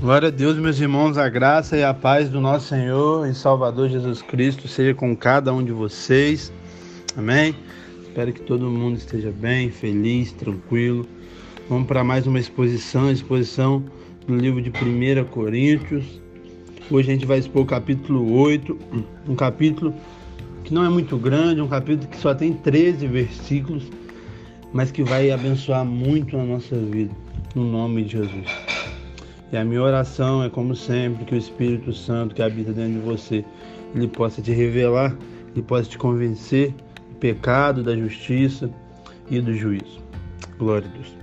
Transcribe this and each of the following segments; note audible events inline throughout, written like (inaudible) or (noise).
Glória a Deus, meus irmãos, a graça e a paz do nosso Senhor e Salvador Jesus Cristo seja com cada um de vocês. Amém? Espero que todo mundo esteja bem, feliz, tranquilo. Vamos para mais uma exposição, exposição do livro de 1 Coríntios. Hoje a gente vai expor o capítulo 8, um capítulo que não é muito grande, um capítulo que só tem 13 versículos, mas que vai abençoar muito a nossa vida, no nome de Jesus. E a minha oração é, como sempre, que o Espírito Santo que habita dentro de você, ele possa te revelar, ele possa te convencer do pecado, da justiça e do juízo. Glória a Deus.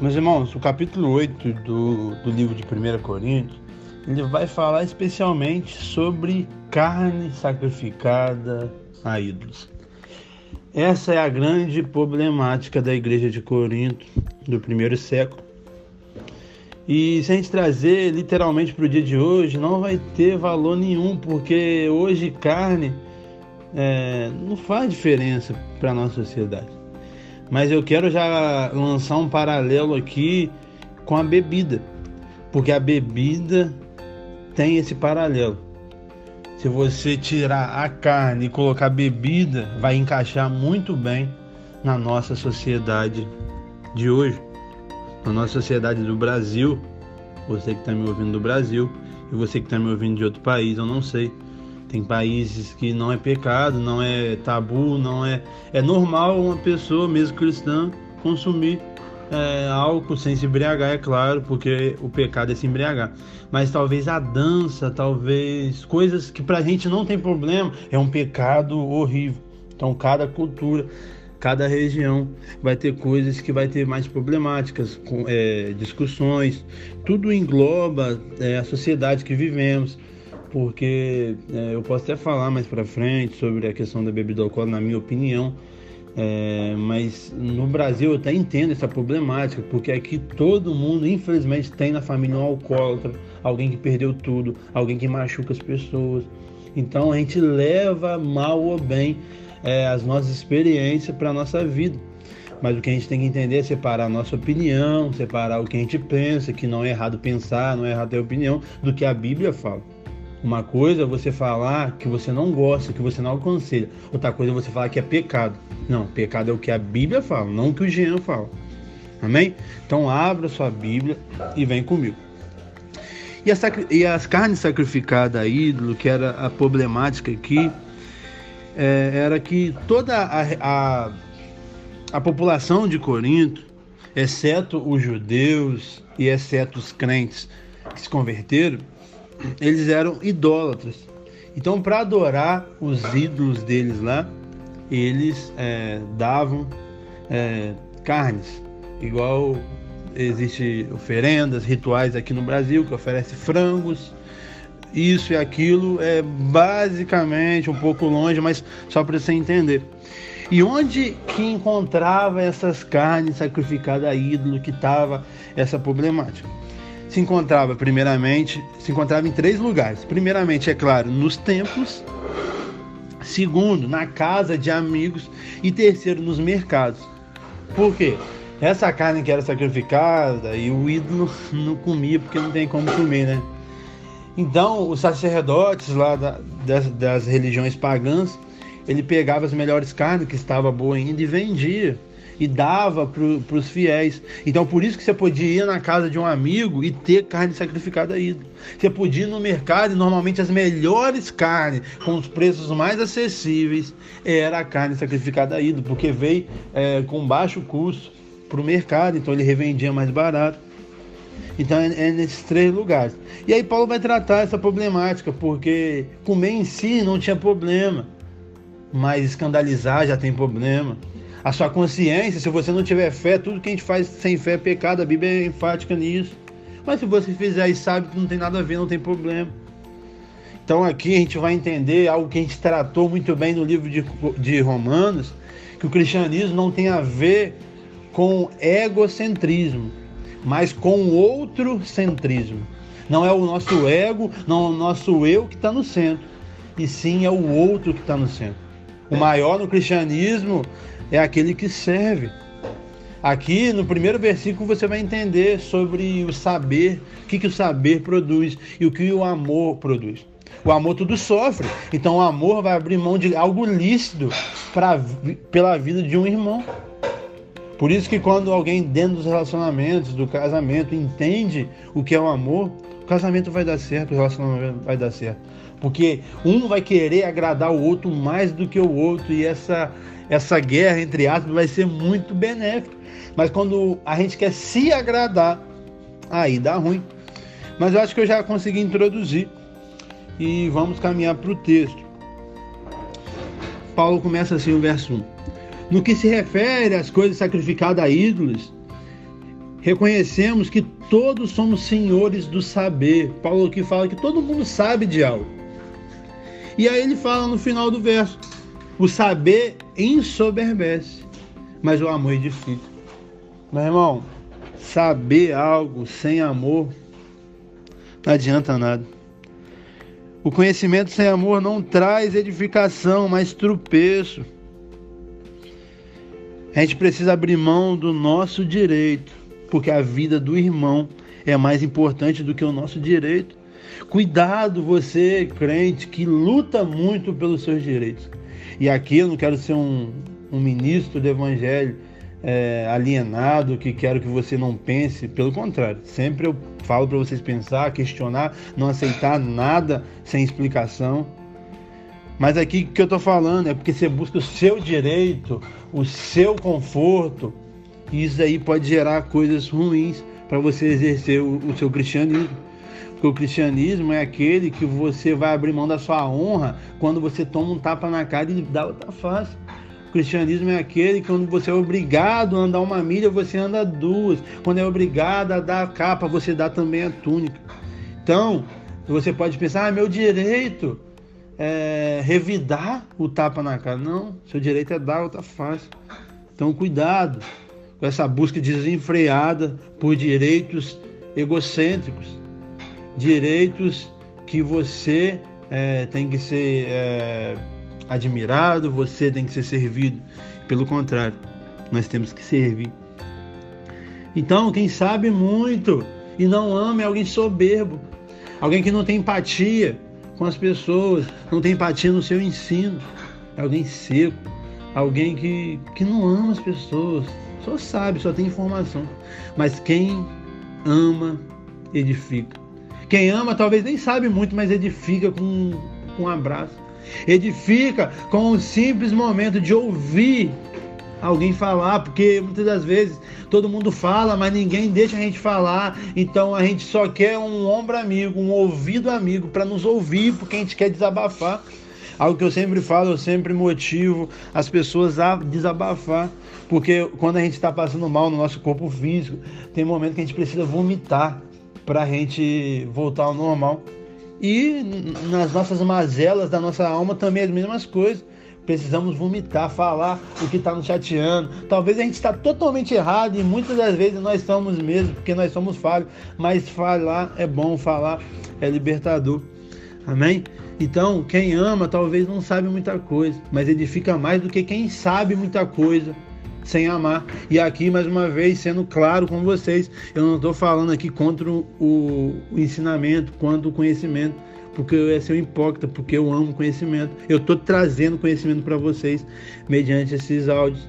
Meus irmãos, o capítulo 8 do, do livro de 1 Coríntios, ele vai falar especialmente sobre carne sacrificada a ídolos. Essa é a grande problemática da igreja de Corinto do primeiro século e se a gente trazer literalmente para o dia de hoje, não vai ter valor nenhum, porque hoje carne é, não faz diferença para a nossa sociedade. Mas eu quero já lançar um paralelo aqui com a bebida, porque a bebida tem esse paralelo. Se você tirar a carne e colocar bebida, vai encaixar muito bem na nossa sociedade de hoje na nossa sociedade do Brasil, você que está me ouvindo do Brasil e você que está me ouvindo de outro país, eu não sei. Tem países que não é pecado, não é tabu, não é. É normal uma pessoa, mesmo cristã, consumir é, álcool sem se embriagar, é claro, porque o pecado é se embriagar. Mas talvez a dança, talvez coisas que pra gente não tem problema, é um pecado horrível. Então, cada cultura cada região vai ter coisas que vai ter mais problemáticas, com, é, discussões, tudo engloba é, a sociedade que vivemos, porque é, eu posso até falar mais para frente sobre a questão da bebida alcoólica, na minha opinião, é, mas no Brasil eu até entendo essa problemática, porque aqui todo mundo, infelizmente, tem na família um alcoólatra, alguém que perdeu tudo, alguém que machuca as pessoas. Então a gente leva mal ou bem é, as nossas experiências para a nossa vida. Mas o que a gente tem que entender é separar a nossa opinião, separar o que a gente pensa, que não é errado pensar, não é errado ter opinião, do que a Bíblia fala. Uma coisa é você falar que você não gosta, que você não aconselha. Outra coisa é você falar que é pecado. Não, pecado é o que a Bíblia fala, não o que o Jean fala. Amém? Então abra sua Bíblia e vem comigo. E, e as carnes sacrificadas a ídolo, que era a problemática aqui, é, era que toda a, a, a população de Corinto, exceto os judeus e exceto os crentes que se converteram, eles eram idólatras. Então, para adorar os ídolos deles lá, eles é, davam é, carnes, igual existe oferendas, rituais aqui no Brasil que oferece frangos, isso e aquilo é basicamente um pouco longe, mas só para você entender. E onde que encontrava essas carnes sacrificadas a ídolo que estava essa problemática? Se encontrava primeiramente, se encontrava em três lugares. Primeiramente, é claro, nos templos. Segundo, na casa de amigos e terceiro, nos mercados. Por quê? Essa carne que era sacrificada e o ídolo não comia porque não tem como comer, né? Então, os sacerdotes lá da, das, das, religiões pagãs, ele pegava as melhores carnes, que estava boa ainda, e vendia. E dava para os fiéis. Então, por isso que você podia ir na casa de um amigo e ter carne sacrificada aí. Você podia ir no mercado e normalmente as melhores carnes, com os preços mais acessíveis, era a carne sacrificada aí, porque veio é, com baixo custo para o mercado, então ele revendia mais barato. Então é, é, nesses três lugares. E aí Paulo vai tratar essa problemática, porque comer em si não tinha problema, mas escandalizar já tem problema. A sua consciência, se você não tiver fé, tudo que a gente faz sem fé é pecado, a Bíblia é enfática nisso. Mas se você fizer e sabe que não tem nada a ver, não tem problema. Então aqui a gente vai entender algo que a gente tratou muito bem no livro de, de Romanos, que o cristianismo não tem a ver com egocentrismo mas com outro centrismo. Não é o nosso ego, não é o nosso eu que está no centro, e sim é o outro que está no centro. O maior no cristianismo é aquele que serve. Aqui no primeiro versículo você vai entender sobre o saber, o que, que o saber produz e o que o amor produz. O amor tudo sofre, então o amor vai abrir mão de algo lícito pra, pela vida de um irmão. Por isso que quando alguém dentro dos relacionamentos, do casamento, entende o que é o amor, o casamento vai dar certo, o relacionamento vai dar certo. Porque um vai querer agradar o outro mais do que o outro e essa essa guerra entre aspas vai ser muito benéfica. Mas quando a gente quer se agradar, aí dá ruim. Mas eu acho que eu já consegui introduzir e vamos caminhar para o texto. Paulo começa assim o verso 1. No que se refere às coisas sacrificadas a ídolos, reconhecemos que todos somos senhores do saber. Paulo aqui fala que todo mundo sabe de algo. E aí ele fala no final do verso: o saber ensoberbece, mas o amor edifica. Meu irmão, saber algo sem amor não adianta nada. O conhecimento sem amor não traz edificação, mas tropeço. A gente precisa abrir mão do nosso direito, porque a vida do irmão é mais importante do que o nosso direito. Cuidado, você, crente, que luta muito pelos seus direitos. E aqui eu não quero ser um, um ministro do evangelho é, alienado, que quero que você não pense. Pelo contrário, sempre eu falo para vocês pensar, questionar, não aceitar nada sem explicação. Mas aqui que eu estou falando é porque você busca o seu direito, o seu conforto, e isso aí pode gerar coisas ruins para você exercer o, o seu cristianismo. Porque o cristianismo é aquele que você vai abrir mão da sua honra quando você toma um tapa na cara e dá outra face. O cristianismo é aquele que quando você é obrigado a andar uma milha, você anda duas. Quando é obrigado a dar a capa, você dá também a túnica. Então, você pode pensar, ah, meu direito é revidar o tapa na cara. Não, seu direito é dar outra face. Então, cuidado com essa busca desenfreada por direitos egocêntricos, direitos que você é, tem que ser é, admirado, você tem que ser servido. Pelo contrário, nós temos que servir. Então, quem sabe muito e não ama é alguém soberbo, alguém que não tem empatia com as pessoas, não tem empatia no seu ensino, é alguém seco, alguém que, que não ama as pessoas, só sabe, só tem informação. Mas quem ama, edifica. Quem ama talvez nem sabe muito, mas edifica com, com um abraço. Edifica com o simples momento de ouvir alguém falar, porque muitas das vezes todo mundo fala, mas ninguém deixa a gente falar. Então a gente só quer um ombro amigo, um ouvido amigo para nos ouvir, porque a gente quer desabafar. Algo que eu sempre falo, eu sempre motivo as pessoas a desabafar, porque quando a gente está passando mal no nosso corpo físico, tem momento que a gente precisa vomitar para a gente voltar ao normal. E nas nossas mazelas da nossa alma também as mesmas coisas. Precisamos vomitar, falar o que está nos chateando. Talvez a gente está totalmente errado e muitas das vezes nós estamos mesmo, porque nós somos falhos. Mas falar é bom, falar é libertador. Amém? Então, quem ama talvez não sabe muita coisa, mas edifica mais do que quem sabe muita coisa sem amar. E aqui, mais uma vez, sendo claro com vocês, eu não estou falando aqui contra o, o ensinamento, quanto o conhecimento, porque eu ia ser um hipócrita, porque eu amo conhecimento. Eu estou trazendo conhecimento para vocês mediante esses áudios,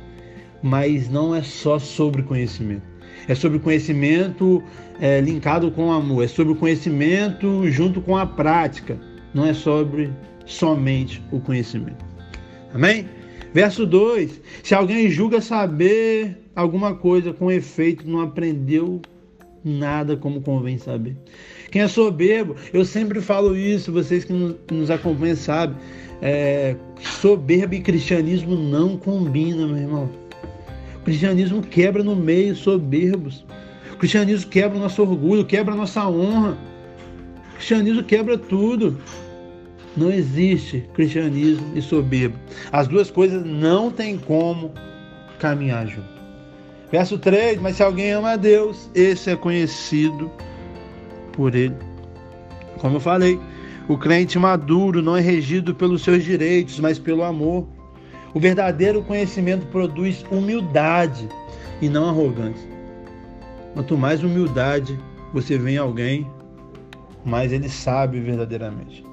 mas não é só sobre conhecimento. É sobre conhecimento é, linkado com amor, é sobre o conhecimento junto com a prática, não é sobre somente o conhecimento. Amém? Verso 2: Se alguém julga saber alguma coisa com efeito, não aprendeu nada como convém saber. Quem é soberbo, eu sempre falo isso, vocês que nos acompanham sabem, é, soberbo e cristianismo não combinam, meu irmão. O cristianismo quebra no meio soberbos. O cristianismo quebra o nosso orgulho, quebra a nossa honra. O cristianismo quebra tudo. Não existe cristianismo e soberbo. As duas coisas não têm como caminhar junto. Verso 3: Mas se alguém ama a Deus, esse é conhecido por ele. Como eu falei, o crente maduro não é regido pelos seus direitos, mas pelo amor. O verdadeiro conhecimento produz humildade. e não arrogância. Quanto mais humildade você vê em alguém, mais ele sabe verdadeiramente.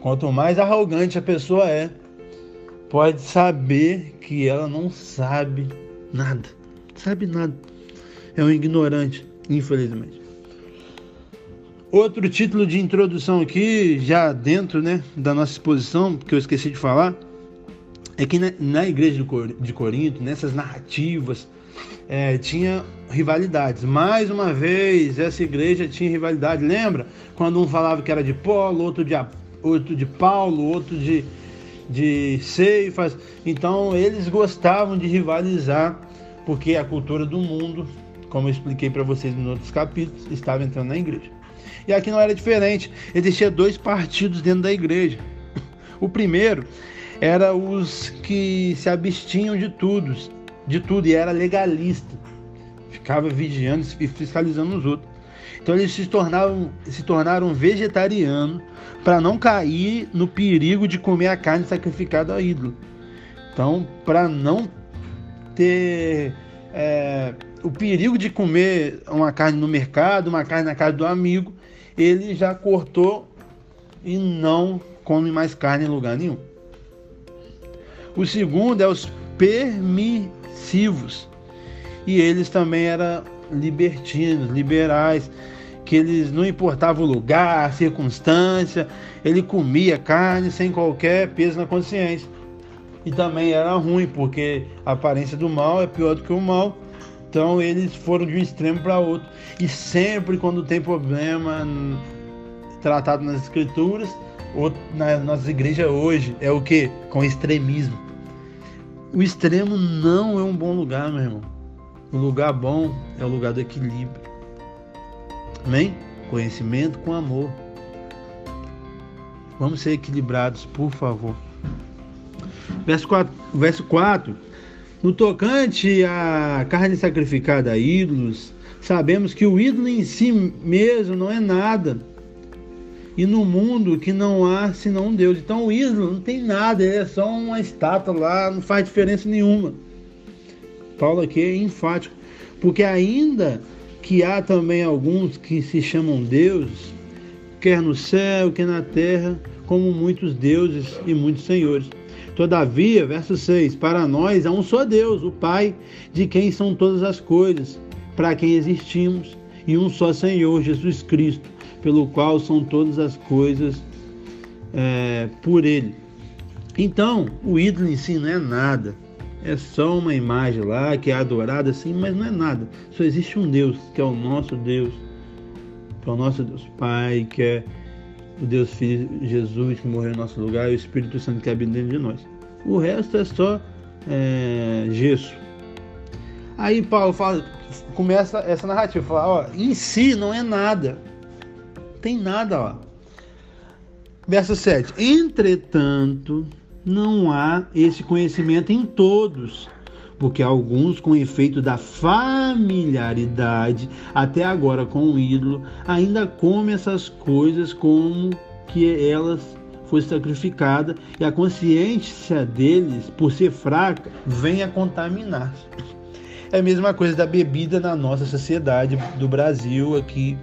Quanto mais arrogante a pessoa é, pode saber que ela não sabe nada. Sabe nada. É um ignorante, infelizmente. Outro título de introdução aqui, já dentro né, da nossa exposição, que eu esqueci de falar, é que na, na igreja de Corinto, nessas narrativas, é, tinha rivalidades. Mais uma vez, essa igreja tinha rivalidade. Lembra? Quando um falava que era de Paulo, outro de, outro de Paulo, outro de, de Ceifas. Então, eles gostavam de rivalizar, porque a cultura do mundo, como eu expliquei para vocês em outros capítulos, estava entrando na igreja. E aqui não era diferente. Existia dois partidos dentro da igreja. (laughs) O primeiro era os que se abstinham de tudo, de tudo e era legalista. Ficava vigiando e fiscalizando os outros. Então eles se tornaram, se tornaram vegetarianos para não cair no perigo de comer a carne sacrificada ao ídolo. Então, para não ter é, o perigo de comer uma carne no mercado, uma carne na casa do amigo, ele já cortou e não come mais carne em lugar nenhum. O segundo é os permissivos. E eles também eram libertinos, liberais, que eles não importava o lugar, a circunstância, ele comia carne sem qualquer peso na consciência. E também era ruim, porque a aparência do mal é pior do que o mal. Então eles foram de um extremo para outro. E sempre quando tem problema tratado nas escrituras, ou na nossa igreja hoje, é o que? Com extremismo. O extremo não é um bom lugar, meu irmão. O lugar bom é o lugar do equilíbrio. Amém? Conhecimento com amor. Vamos ser equilibrados, por favor. Verso 4, verso 4 no tocante à carne sacrificada a ídolos, sabemos que o ídolo em si mesmo não é nada. E no mundo que não há senão um Deus. Então o ídolo não tem nada, ele é só uma estátua lá, não faz diferença nenhuma. Paulo aqui é enfático. Porque ainda que há também alguns que se chamam deuses, quer no céu, quer na terra, como muitos deuses e muitos senhores. Todavia, verso 6: Para nós há um só Deus, o Pai, de quem são todas as coisas, para quem existimos, e um só Senhor, Jesus Cristo, pelo qual são todas as coisas é, por Ele. Então, o ídolo em si não é nada. É só uma imagem lá que é adorada assim, mas não é nada. Só existe um Deus, que é o nosso Deus, que é o nosso Deus Pai, que é o Deus Filho Jesus que morreu em nosso lugar e o Espírito Santo que habita dentro de nós. O resto é só é, gesso. Aí Paulo fala, começa essa narrativa, fala, ó, em si não é nada. Tem nada, ó. Verso 7. Entretanto, não há esse conhecimento em todos, porque alguns, com efeito da familiaridade até agora com o ídolo, ainda comem essas coisas como que elas fossem sacrificadas e a consciência deles, por ser fraca, vem a contaminar-se. É a mesma coisa da bebida na nossa sociedade do Brasil aqui.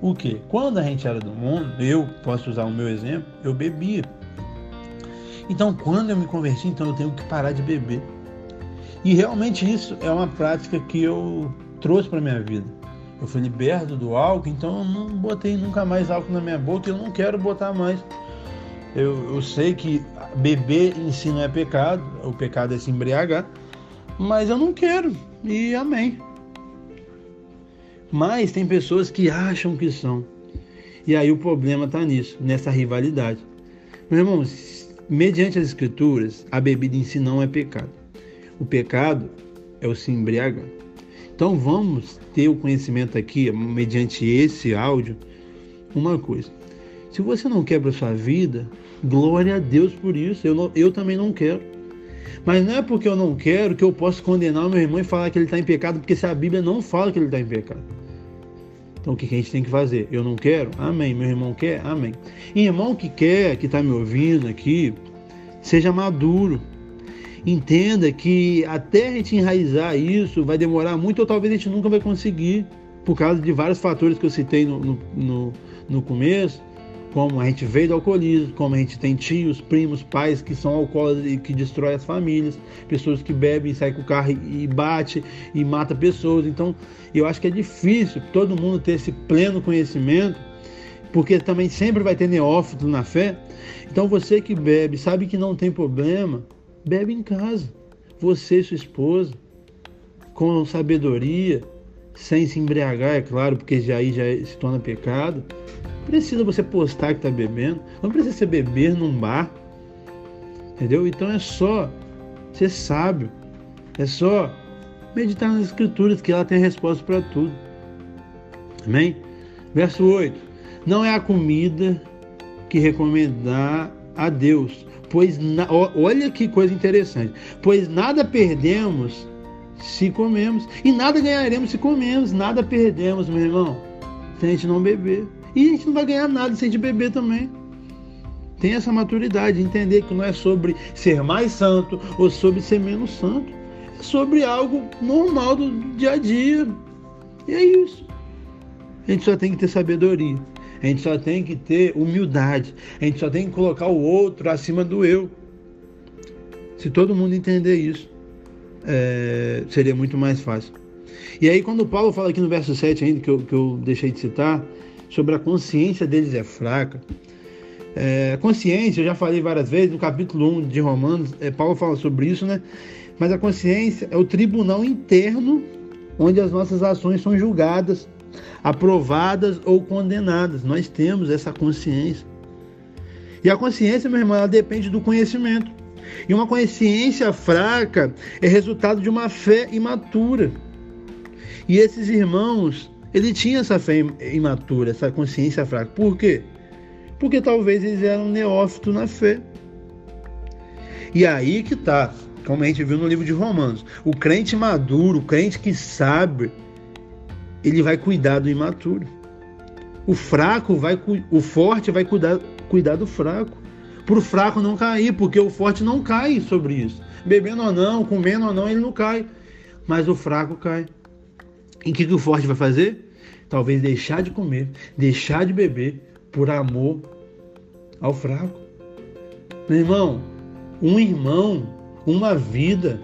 O que? Quando a gente era do mundo, eu posso usar o meu exemplo, eu bebia. Então, quando eu me converti, então eu tenho que parar de beber. E realmente isso é uma prática que eu trouxe para minha vida. Eu fui liberto do álcool, então eu não botei nunca mais álcool na minha boca e eu não quero botar mais. Eu, eu sei que beber em si não é pecado, o pecado é se embriagar, mas eu não quero. E amém. Mas tem pessoas que acham que são. E aí o problema está nisso, nessa rivalidade. Meus irmãos, mediante as escrituras, a bebida em si não é pecado. O pecado é o se embriagar. Então vamos ter o conhecimento aqui, mediante esse áudio, uma coisa. Se você não quer para sua vida, glória a Deus por isso. Eu, eu também não quero. Mas não é porque eu não quero que eu posso condenar meu irmão e falar que ele está em pecado, porque se a Bíblia não fala que ele está em pecado. Então o que a gente tem que fazer? Eu não quero? Amém. Meu irmão quer? Amém. E irmão que quer, que está me ouvindo aqui, seja maduro entenda que até a gente enraizar isso vai demorar muito ou talvez a gente nunca vai conseguir, por causa de vários fatores que eu citei no, no, no, no começo, como a gente veio do alcoolismo, como a gente tem tios, primos, pais que são alcoólatras e que destroem as famílias, pessoas que bebem, saem com o carro e bate e mata pessoas. Então, eu acho que é difícil todo mundo ter esse pleno conhecimento, porque também sempre vai ter neófito na fé. Então, você que bebe, sabe que não tem problema, bebe em casa. Você e sua esposa, com sabedoria, sem se embriagar, é claro, porque já aí já se torna pecado. Precisa você postar que está bebendo, não precisa você beber num bar, entendeu? Então é só ser sábio, é só meditar nas escrituras que ela tem resposta para tudo. Amém? Verso 8: Não é a comida que recomendar a Deus, pois na... olha que coisa interessante, pois nada perdemos se comemos e nada ganharemos se comemos, nada perdemos, meu irmão, se a gente não beber. E a gente não vai ganhar nada se a gente beber também. Tem essa maturidade, entender que não é sobre ser mais santo ou sobre ser menos santo. É sobre algo normal do dia a dia. E é isso. A gente só tem que ter sabedoria. A gente só tem que ter humildade. A gente só tem que colocar o outro acima do eu. Se todo mundo entender isso, é, seria muito mais fácil. E aí, quando Paulo fala aqui no verso 7 ainda, que eu, que eu deixei de citar, sobre a consciência deles é fraca. É, consciência, eu já falei várias vezes, no capítulo 1 de Romanos, é, Paulo fala sobre isso, né? Mas a consciência é o tribunal interno onde as nossas ações são julgadas, aprovadas ou condenadas. Nós temos essa consciência. E a consciência, meu irmão, ela depende do conhecimento. E uma consciência fraca é resultado de uma fé imatura. E esses irmãos, ele tinha essa fé imatura, essa consciência fraca. Por quê? Porque talvez eles eram neófitos na fé. E aí que tá, como a gente viu no livro de Romanos, o crente maduro, o crente que sabe, ele vai cuidar do imaturo. O fraco vai, o forte vai cuidar, cuidar do fraco. Para o fraco não cair, porque o forte não cai sobre isso. Bebendo ou não, comendo ou não, ele não cai. Mas o fraco cai. Em que, que o forte vai fazer? Talvez deixar de comer, deixar de beber por amor ao fraco. Meu irmão, um irmão, uma vida,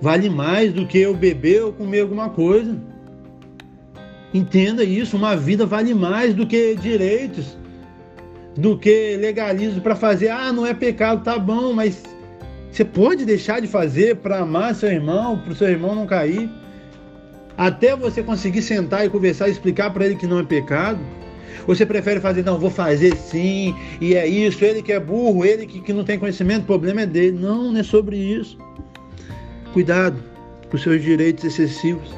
vale mais do que eu beber ou comer alguma coisa. Entenda isso, uma vida vale mais do que direitos, do que legalismo para fazer. Ah, não é pecado, tá bom, mas você pode deixar de fazer para amar seu irmão, para o seu irmão não cair até você conseguir sentar e conversar e explicar para ele que não é pecado? Você prefere fazer, não, vou fazer sim, e é isso, ele que é burro, ele que, que não tem conhecimento, o problema é dele. Não, não é sobre isso. Cuidado com seus direitos excessivos,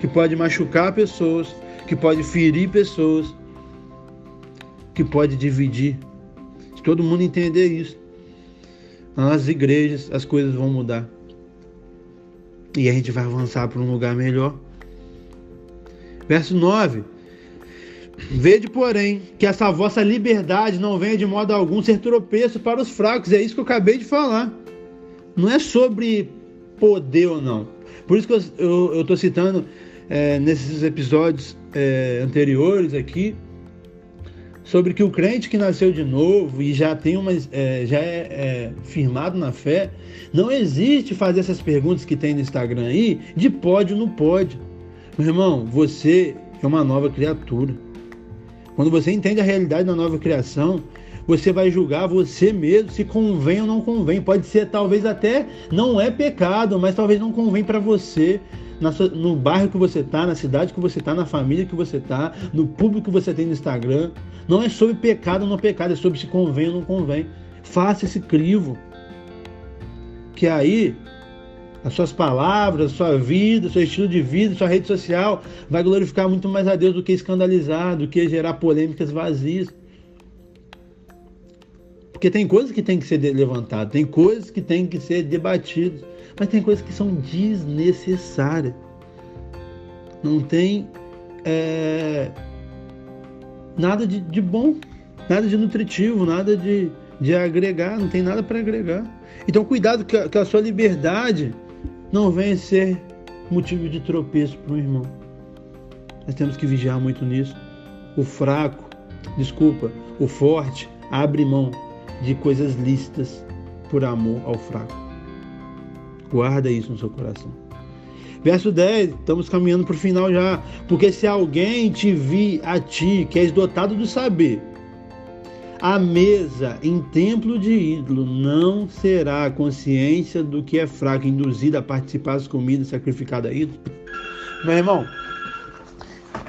que pode machucar pessoas, que pode ferir pessoas, que pode dividir. Se todo mundo entender isso, nas igrejas as coisas vão mudar. E a gente vai avançar para um lugar melhor. Verso 9. Vede, porém, que essa vossa liberdade não venha de modo algum ser tropeço para os fracos. É isso que eu acabei de falar. Não é sobre poder ou não. Por isso que eu estou citando é, nesses episódios é, anteriores aqui sobre que o crente que nasceu de novo e já tem uma é, já é, é, firmado na fé, não existe fazer essas perguntas que tem no Instagram aí de pode ou não pode. Meu irmão, você é uma nova criatura. Quando você entende a realidade da nova criação, você vai julgar você mesmo se convém ou não convém. Pode ser talvez até não é pecado, mas talvez não convém para você. No bairro que você está, na cidade que você está, na família que você está, no público que você tem no Instagram. Não é sobre pecado ou não pecado, é sobre se convém ou não convém. Faça esse crivo. Que aí as suas palavras, sua vida, seu estilo de vida, sua rede social vai glorificar muito mais a Deus do que escandalizar, do que gerar polêmicas vazias. Porque tem coisas que tem que ser levantadas, tem coisas que tem que ser debatidas, mas tem coisas que são desnecessárias. Não tem é, nada de, de bom, nada de nutritivo, nada de de agregar, não tem nada para agregar. Então, cuidado que a, que a sua liberdade não venha ser motivo de tropeço para o irmão. Nós temos que vigiar muito nisso. O fraco, desculpa, o forte abre mão de coisas lícitas por amor ao fraco. Guarda isso no seu coração. Verso 10, estamos caminhando para o final já. Porque se alguém te vir a ti, que és dotado do saber, a mesa em templo de ídolo não será a consciência do que é fraco, induzida a participar das comidas sacrificadas a ídolo. Meu irmão,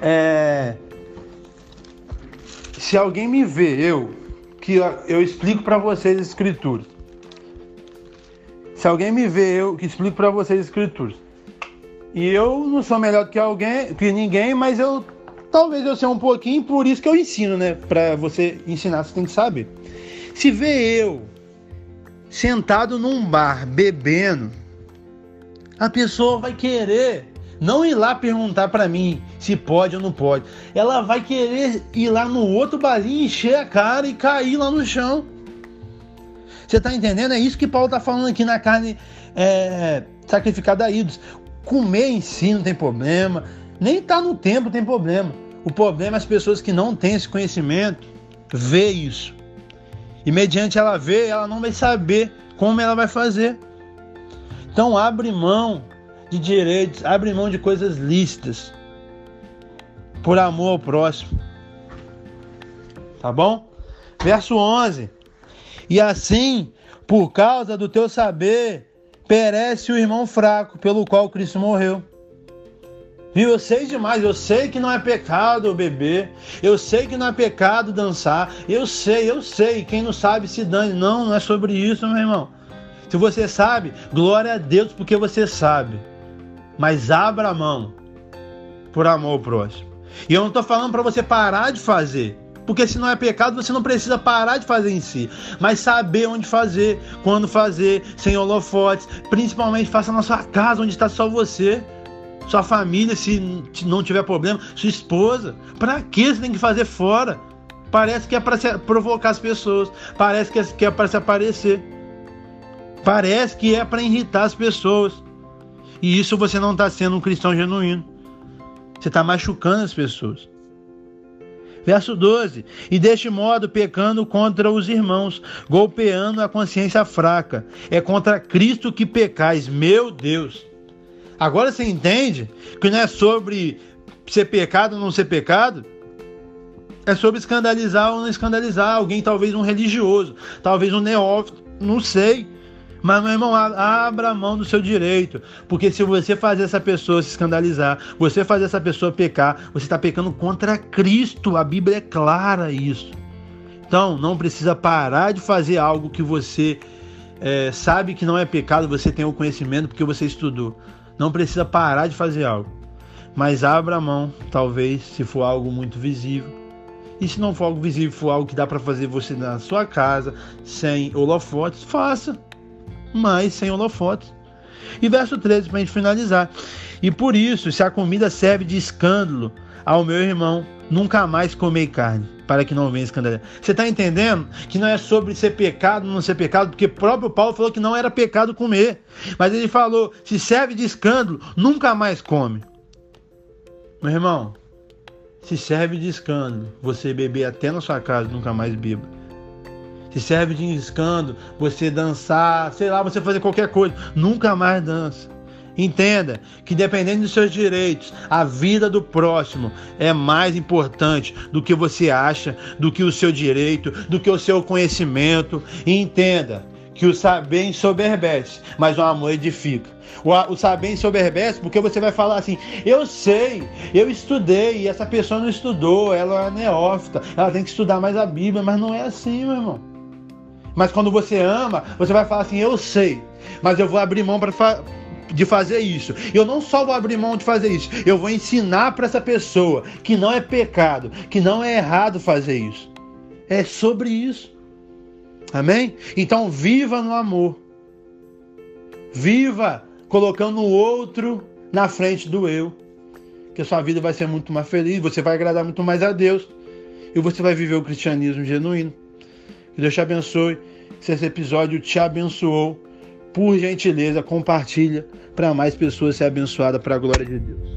é... se alguém me vê, eu, que eu explico para vocês as escrituras. Se alguém me vê, eu que explico para vocês as escrituras. E eu não sou melhor que alguém, que ninguém, mas eu Talvez eu seja um pouquinho, por isso que eu ensino, né? Para você ensinar, você tem que saber. Se vê eu sentado num bar bebendo, a pessoa vai querer não ir lá perguntar para mim se pode ou não pode. Ela vai querer ir lá no outro balinho, encher a cara e cair lá no chão. Você tá entendendo? É isso que Paulo tá falando aqui na carne é, sacrificada a ídolos. Comer em si não tem problema. Nem tá no tempo tem problema. O problema é as pessoas que não têm esse conhecimento ver isso. E mediante ela ver, ela não vai saber como ela vai fazer. Então abre mão de direitos, abre mão de coisas lícitas por amor ao próximo. Tá bom? Verso 11. E assim, por causa do teu saber, perece o irmão fraco pelo qual Cristo morreu. Viu? Eu sei demais, eu sei que não é pecado beber, eu sei que não é pecado dançar, eu sei, eu sei. Quem não sabe se dane. Não, não é sobre isso, meu irmão. Se você sabe, glória a Deus porque você sabe. Mas abra a mão por amor ao próximo. E eu não estou falando para você parar de fazer. Porque se não é pecado, você não precisa parar de fazer em si. Mas saber onde fazer, quando fazer, sem holofotes. Principalmente faça na sua casa, onde está só você sua família, se não tiver problema, sua esposa. Para que você tem que fazer fora? Parece que é para provocar as pessoas, parece que é, é para se aparecer, parece que é para irritar as pessoas. E isso você não está sendo um cristão genuíno. Você está machucando as pessoas. Verso 12: E deste modo pecando contra os irmãos, golpeando a consciência fraca. É contra Cristo que pecais, meu Deus. Agora você entende que não é sobre ser pecado ou não ser pecado? É sobre escandalizar ou não escandalizar alguém, talvez um religioso, talvez um neófito, não sei. Mas, meu irmão, abra a mão do seu direito. Porque se você fazer essa pessoa se escandalizar, você fazer essa pessoa pecar, você está pecando contra Cristo. A Bíblia é clara isso. Então, não precisa parar de fazer algo que você é, sabe que não é pecado, você tem o conhecimento porque você estudou. Não precisa parar de fazer algo, mas abra a mão, talvez, se for algo muito visível. E se não for algo visível, for algo que dá para fazer você na sua casa, sem holofotes, faça, mas sem holofotes. E verso 13, para a gente finalizar. E por isso, se a comida serve de escândalo ao meu irmão, nunca mais comei carne para que não venha escandalizar. Você está entendendo que não é sobre ser pecado não ser pecado, porque próprio Paulo falou que não era pecado comer. Mas ele falou: se serve de escândalo, nunca mais come. Meu irmão, se serve de escândalo, você beber até na sua casa, nunca mais beba. Se serve de escândalo, você dançar, sei lá, você fazer qualquer coisa, nunca mais dança. Entenda que, dependendo dos seus direitos, a vida do próximo é mais importante do que você acha, do que o seu direito, do que o seu conhecimento. E entenda que o saber ensoberbece, mas o amor edifica. O, o saber ensoberbece porque você vai falar assim: eu sei, eu estudei, e essa pessoa não estudou, ela é neófita, ela tem que estudar mais a Bíblia, mas não é assim, meu irmão. Mas quando você ama, você vai falar assim: eu sei, mas eu vou abrir mão para de fazer isso. Eu não só vou abrir mão de fazer isso, eu vou ensinar para essa pessoa que não é pecado, que não é errado fazer isso. É sobre isso. Amém? Então viva no amor. Viva colocando o outro na frente do eu. Que a sua vida vai ser muito mais feliz, você vai agradar muito mais a Deus e você vai viver o cristianismo genuíno. Que Deus te abençoe. Se esse episódio te abençoou, por gentileza, compartilha para mais pessoas ser abençoadas para a glória de Deus.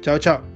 Tchau, tchau.